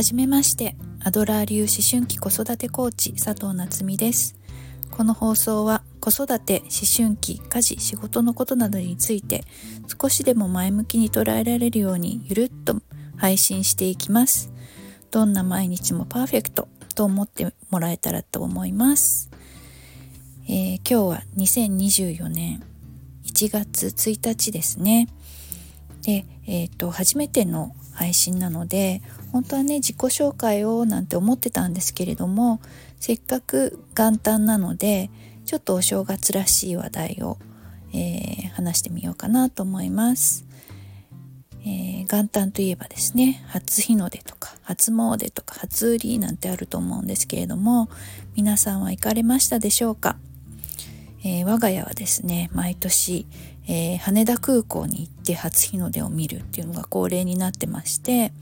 はじめましてアドラー流思春期子育てコーチ佐藤夏実です。この放送は子育て思春期家事仕事のことなどについて少しでも前向きに捉えられるようにゆるっと配信していきます。どんな毎日もパーフェクトと思ってもらえたらと思います、えー、今日は2024年1月1日ですね。で、えーと初めての配信なので本当はね自己紹介をなんて思ってたんですけれどもせっかく元旦なのでちょっとお正月らしい話題を、えー、話してみようかなと思います。えー、元旦といえばですね初日の出とか初詣とか初売りなんてあると思うんですけれども皆さんは行かれましたでしょうか、えー、我が家はですね毎年、えー、羽田空港に行って初日の出を見るっていうのが恒例になってまして、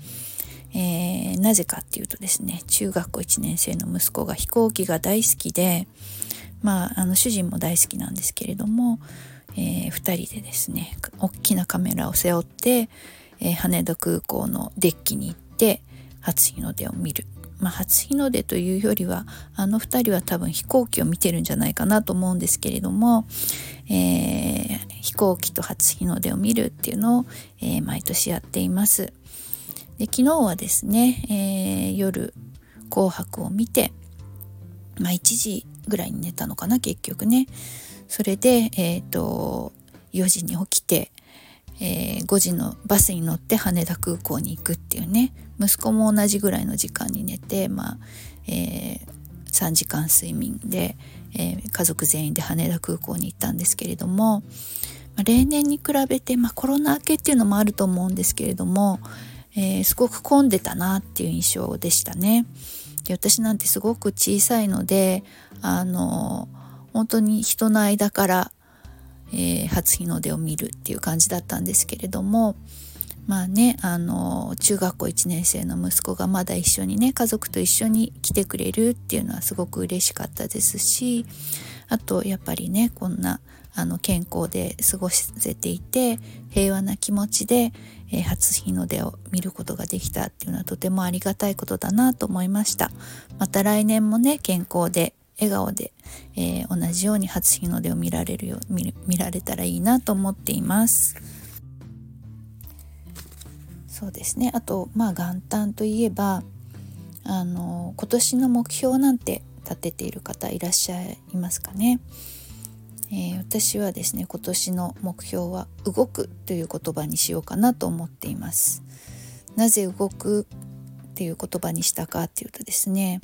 えー、なぜかっていうとですね中学校1年生の息子が飛行機が大好きでまああの主人も大好きなんですけれども、え、2人でですね大きなカメラを背負って、え、羽田空港のデッキに行って初日の出を見る。まあ、初日の出というよりはあの2人は多分飛行機を見てるんじゃないかなと思うんですけれども、えー、飛行機と初日の出を見るっていうのを、えー、毎年やっています。で昨日はですね、えー、夜「紅白」を見て、まあ、1時ぐらいに寝たのかな結局ねそれで、えーと、4時に起きて、えー、5時のバスに乗って羽田空港に行くっていうね息子も同じぐらいの時間に寝て、まあえー、3時間睡眠で、えー、家族全員で羽田空港に行ったんですけれども、まあ、例年に比べて、まあ、コロナ明けっていうのもあると思うんですけれども、えー、すごく混んでたなっていう印象でしたね。で私なんてすごく小さいのであの本当に人の間から、えー、初日の出を見るっていう感じだったんですけれどもまあねあの中学校1年生の息子がまだ一緒にね家族と一緒に来てくれるっていうのはすごく嬉しかったですしあとやっぱりねこんなあの健康で過ごせていて平和な気持ちで、えー、初日の出を見ることができたっていうのはとてもありがたいことだなと思いました。また来年もね健康で笑顔で、えー、同じように初日の出を見られるよ見見られたらいいなと思っています。そうですね。あとまあ元旦といえばあの今年の目標なんて立てている方いらっしゃいますかね。えー、私はですね今年の目標は「動く」という言葉にしようかなと思っています。なぜ動くっていう言葉にしたかっていうとですね、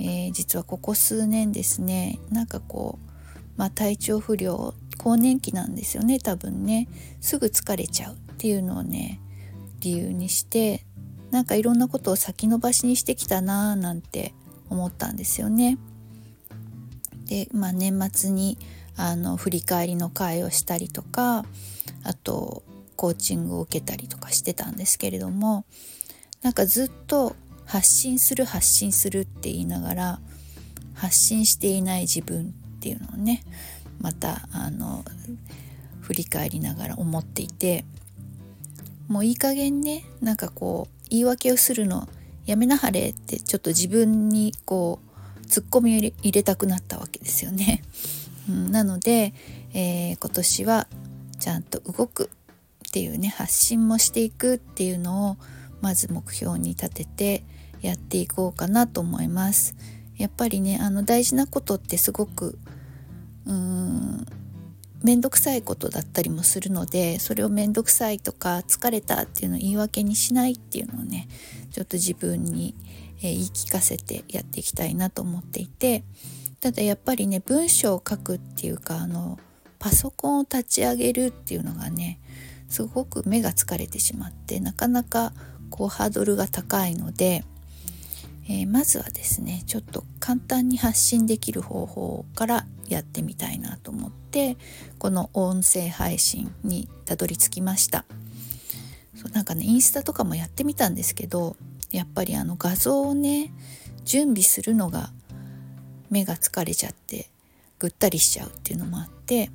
えー、実はここ数年ですねなんかこう、まあ、体調不良更年期なんですよね多分ねすぐ疲れちゃうっていうのをね理由にしてなんかいろんなことを先延ばしにしてきたなーなんて思ったんですよね。で、まあ、年末にあの振り返りの会をしたりとかあとコーチングを受けたりとかしてたんですけれどもなんかずっと発信する発信するって言いながら発信していない自分っていうのをねまたあの振り返りながら思っていてもういい加減ねなんかこう言い訳をするのやめなはれってちょっと自分にこうツッコミを入れたくなったわけですよね。うん、なので、えー、今年はちゃんと動くっていうね発信もしていくっていうのをまず目標に立ててやっていこうかなと思います。やっぱりねあの大事なことってすごくうーん面倒くさいことだったりもするのでそれを面倒くさいとか疲れたっていうのを言い訳にしないっていうのをねちょっと自分に、え、言い聞かせてやっていきたいなと思っていてただやっぱりね文章を書くっていうかあのパソコンを立ち上げるっていうのがねすごく目が疲れてしまってなかなかこうハードルが高いので、えー、まずはですねちょっと簡単に発信できる方法からやってみたいなと思ってこの音声配信にたどり着きました。そうなんかねインスタとかもやってみたんですけどやっぱりあの画像をね準備するのが目が疲れちゃってぐったりしちゃうっていうのもあって、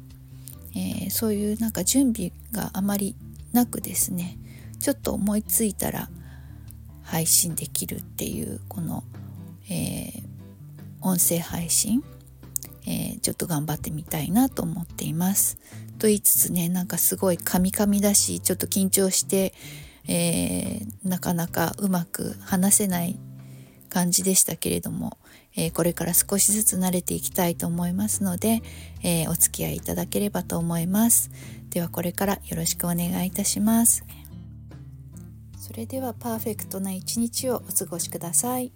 えー、そういうなんか準備があまりなくですねちょっと思いついたら配信できるっていうこの、えー、音声配信、えー、ちょっと頑張ってみたいなと思っています。と言いつつねなんかすごいカミカミだしちょっと緊張して、えー、なかなかうまく話せない感じでしたけれども、えー、これから少しずつ慣れていきたいと思いますので、えー、お付き合いいただければと思いますではこれからよろしくお願いいたしますそれではパーフェクトな一日をお過ごしください。